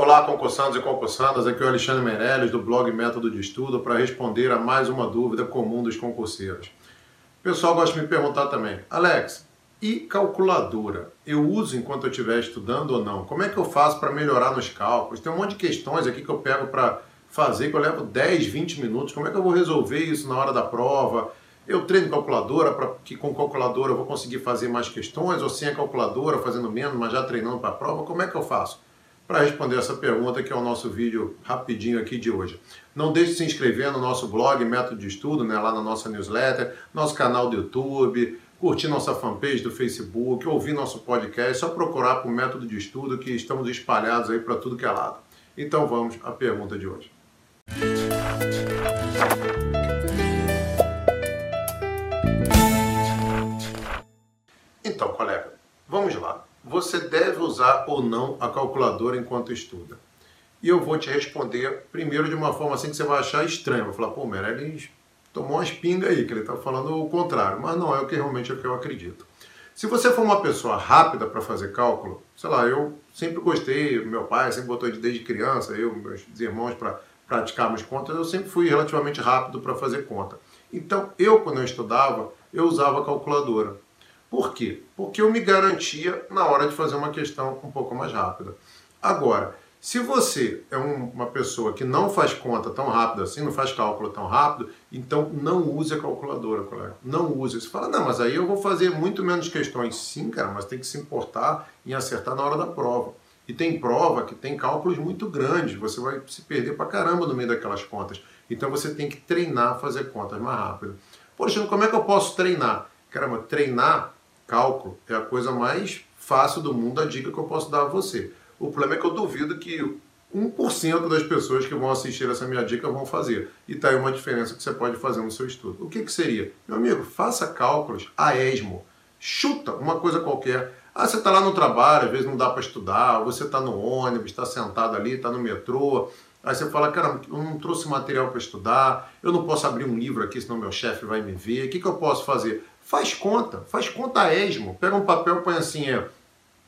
Olá, concursantes e concursandas, aqui é o Alexandre Meirelles do blog Método de Estudo para responder a mais uma dúvida comum dos concurseiros. O pessoal gosta de me perguntar também, Alex, e calculadora? Eu uso enquanto eu estiver estudando ou não? Como é que eu faço para melhorar nos cálculos? Tem um monte de questões aqui que eu pego para fazer, que eu levo 10, 20 minutos. Como é que eu vou resolver isso na hora da prova? Eu treino calculadora, para que com calculadora eu vou conseguir fazer mais questões, ou sem a calculadora, fazendo menos, mas já treinando para a prova, como é que eu faço? Para responder essa pergunta, que é o nosso vídeo rapidinho aqui de hoje. Não deixe de se inscrever no nosso blog Método de Estudo, né, lá na nossa newsletter, nosso canal do YouTube, curtir nossa fanpage do Facebook, ouvir nosso podcast, é só procurar por Método de Estudo que estamos espalhados aí para tudo que é lado. Então vamos à pergunta de hoje. Então, colega, você deve usar ou não a calculadora enquanto estuda? E eu vou te responder primeiro de uma forma assim que você vai achar estranho. Vai falar, pô, Meirelles tomou uma espinga aí, que ele está falando o contrário. Mas não é o que realmente é o que eu acredito. Se você for uma pessoa rápida para fazer cálculo, sei lá, eu sempre gostei, meu pai sempre botou desde criança, eu, meus irmãos, para praticarmos contas, eu sempre fui relativamente rápido para fazer conta. Então, eu, quando eu estudava, eu usava calculadora. Por quê? Porque eu me garantia na hora de fazer uma questão um pouco mais rápida. Agora, se você é um, uma pessoa que não faz conta tão rápido assim, não faz cálculo tão rápido, então não use a calculadora, colega. Não use. Você fala, não, mas aí eu vou fazer muito menos questões. Sim, cara, mas tem que se importar em acertar na hora da prova. E tem prova que tem cálculos muito grandes, você vai se perder pra caramba no meio daquelas contas. Então você tem que treinar a fazer contas mais rápido. Poxa, como é que eu posso treinar? Caramba, treinar cálculo é a coisa mais fácil do mundo, a dica que eu posso dar a você. O problema é que eu duvido que 1% das pessoas que vão assistir essa minha dica vão fazer. E está aí uma diferença que você pode fazer no seu estudo. O que, que seria? Meu amigo, faça cálculos a esmo. Chuta uma coisa qualquer. Ah, você está lá no trabalho, às vezes não dá para estudar, você está no ônibus, está sentado ali, está no metrô. Aí você fala, cara, eu não trouxe material para estudar, eu não posso abrir um livro aqui, senão meu chefe vai me ver. O que, que eu posso fazer? Faz conta, faz conta a esmo. Pega um papel, põe assim, é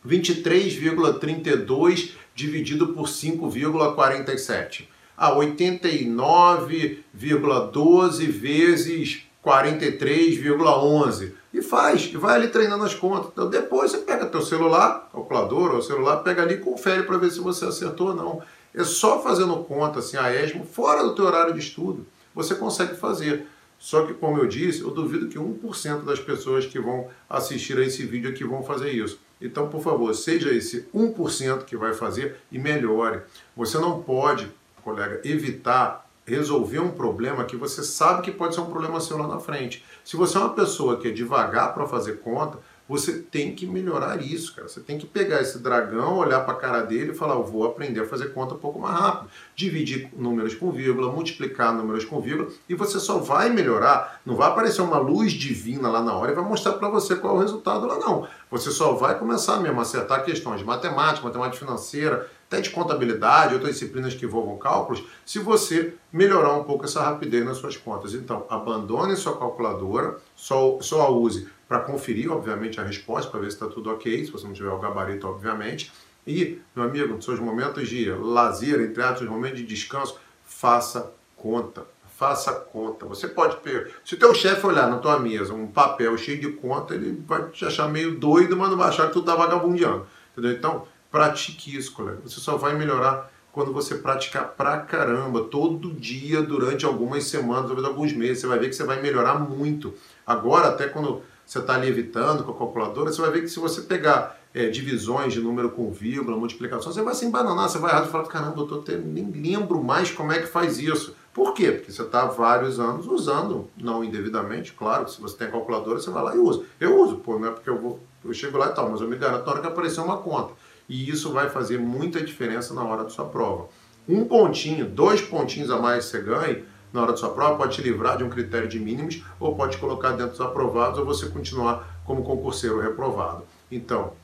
23,32 dividido por 5,47. Ah, 89,12 vezes 43,11. E faz, e vai ali treinando as contas. Então depois você pega teu celular, calculador ou celular, pega ali e confere para ver se você acertou ou não. É só fazendo conta assim a esmo, fora do teu horário de estudo, você consegue fazer. Só que, como eu disse, eu duvido que 1% das pessoas que vão assistir a esse vídeo aqui vão fazer isso. Então, por favor, seja esse 1% que vai fazer e melhore. Você não pode, colega, evitar resolver um problema que você sabe que pode ser um problema seu lá na frente. Se você é uma pessoa que é devagar para fazer conta, você tem que melhorar isso, cara. Você tem que pegar esse dragão, olhar para a cara dele e falar: eu vou aprender a fazer conta um pouco mais rápido. Dividir números com vírgula, multiplicar números com vírgula, e você só vai melhorar. Não vai aparecer uma luz divina lá na hora e vai mostrar para você qual é o resultado lá, não. Você só vai começar mesmo a acertar questões de matemática, matemática financeira, até de contabilidade, outras disciplinas que envolvam cálculos, se você melhorar um pouco essa rapidez nas suas contas. Então, abandone sua calculadora, só, só a use para conferir, obviamente, a resposta, para ver se está tudo ok, se você não tiver o gabarito, obviamente. E, meu amigo, nos seus momentos de lazer, entre aspas, momentos de descanso, faça conta. Faça conta. Você pode pegar. Se o teu chefe olhar na tua mesa um papel cheio de conta, ele vai te achar meio doido, mas não vai achar que tu está vagabundeando. Entendeu? Então, pratique isso, colega. Você só vai melhorar quando você praticar pra caramba, todo dia, durante algumas semanas, talvez alguns meses. Você vai ver que você vai melhorar muito. Agora, até quando você está ali evitando com a calculadora, você vai ver que se você pegar é, divisões de número com vírgula, multiplicação, você vai se embananar, você vai errar e falar, caramba, doutor, eu nem lembro mais como é que faz isso. Por quê? Porque você está há vários anos usando, não indevidamente, claro, se você tem calculadora, você vai lá e usa. Eu uso, pô, não é porque eu vou, eu chego lá e tal, mas eu me garanto na hora que aparecer uma conta. E isso vai fazer muita diferença na hora da sua prova. Um pontinho, dois pontinhos a mais você ganha, na hora da sua prova, pode te livrar de um critério de mínimos ou pode te colocar dentro dos aprovados ou você continuar como concurseiro reprovado. Então,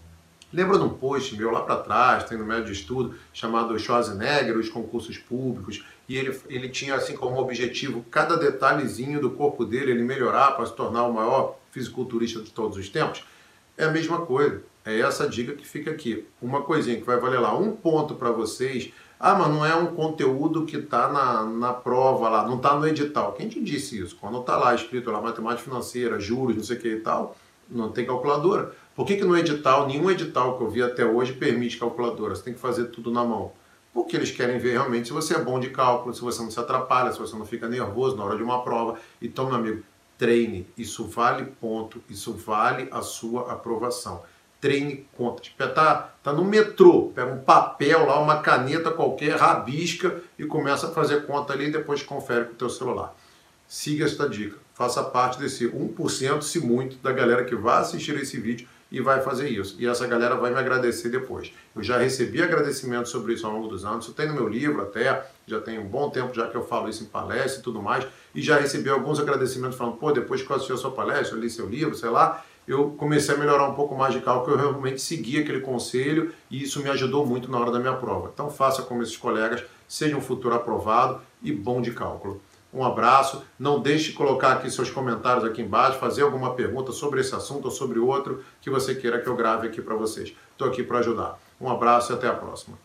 lembra de um post meu lá para trás, tem no médio de estudo, chamado Schwarzenegger, os concursos públicos, e ele, ele tinha assim como objetivo cada detalhezinho do corpo dele ele melhorar para se tornar o maior fisiculturista de todos os tempos? É a mesma coisa. É essa dica que fica aqui. Uma coisinha que vai valer lá um ponto para vocês. Ah, mas não é um conteúdo que está na, na prova lá, não está no edital. Quem te disse isso? Quando está lá escrito lá matemática financeira, juros, não sei o que e tal, não tem calculadora. Por que, que no edital, nenhum edital que eu vi até hoje permite calculadora? Você tem que fazer tudo na mão. Porque eles querem ver realmente se você é bom de cálculo, se você não se atrapalha, se você não fica nervoso na hora de uma prova. Então, meu amigo, treine. Isso vale ponto, isso vale a sua aprovação. Treine conta. Tipo, tá, tá no metrô, pega um papel lá, uma caneta qualquer, rabisca e começa a fazer conta ali e depois confere com o teu celular. Siga esta dica. Faça parte desse 1%, se muito, da galera que vai assistir esse vídeo e vai fazer isso. E essa galera vai me agradecer depois. Eu já recebi agradecimentos sobre isso ao longo dos anos. Isso tem no meu livro até, já tem um bom tempo já que eu falo isso em palestra e tudo mais. E já recebi alguns agradecimentos falando, pô, depois que eu assisti a sua palestra, eu li seu livro, sei lá, eu comecei a melhorar um pouco mais de cálculo, eu realmente segui aquele conselho e isso me ajudou muito na hora da minha prova. Então faça como esses colegas, seja um futuro aprovado e bom de cálculo. Um abraço. Não deixe de colocar aqui seus comentários aqui embaixo, fazer alguma pergunta sobre esse assunto ou sobre outro que você queira que eu grave aqui para vocês. Estou aqui para ajudar. Um abraço e até a próxima.